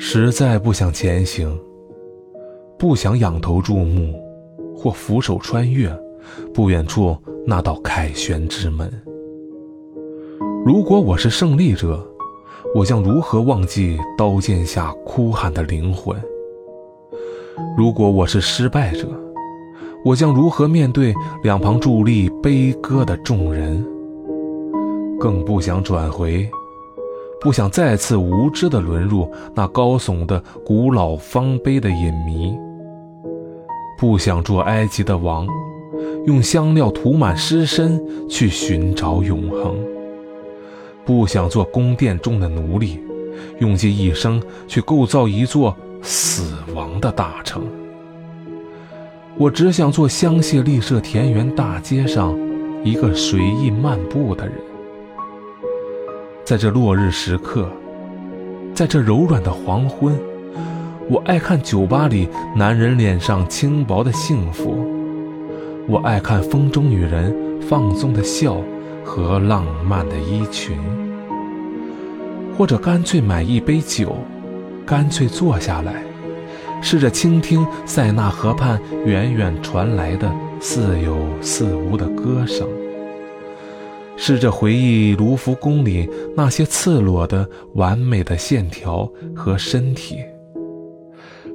实在不想前行，不想仰头注目，或俯首穿越不远处那道凯旋之门。如果我是胜利者，我将如何忘记刀剑下哭喊的灵魂？如果我是失败者，我将如何面对两旁伫立悲歌的众人？更不想转回，不想再次无知地沦入那高耸的古老方碑的隐迷，不想做埃及的王，用香料涂满尸身去寻找永恒，不想做宫殿中的奴隶，用尽一生去构造一座死亡的大城。我只想做香榭丽舍田园大街上一个随意漫步的人，在这落日时刻，在这柔软的黄昏，我爱看酒吧里男人脸上轻薄的幸福，我爱看风中女人放纵的笑和浪漫的衣裙，或者干脆买一杯酒，干脆坐下来。试着倾听塞纳河畔远远传来的似有似无的歌声，试着回忆卢浮宫里那些赤裸的完美的线条和身体，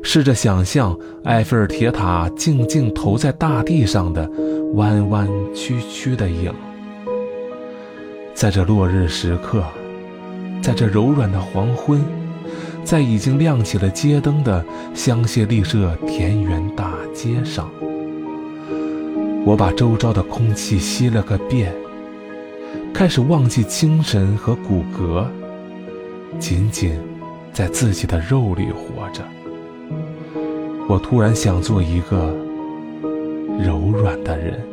试着想象埃菲尔铁塔静静投在大地上的弯弯曲曲的影，在这落日时刻，在这柔软的黄昏。在已经亮起了街灯的香榭丽舍田园大街上，我把周遭的空气吸了个遍，开始忘记精神和骨骼，仅仅在自己的肉里活着。我突然想做一个柔软的人。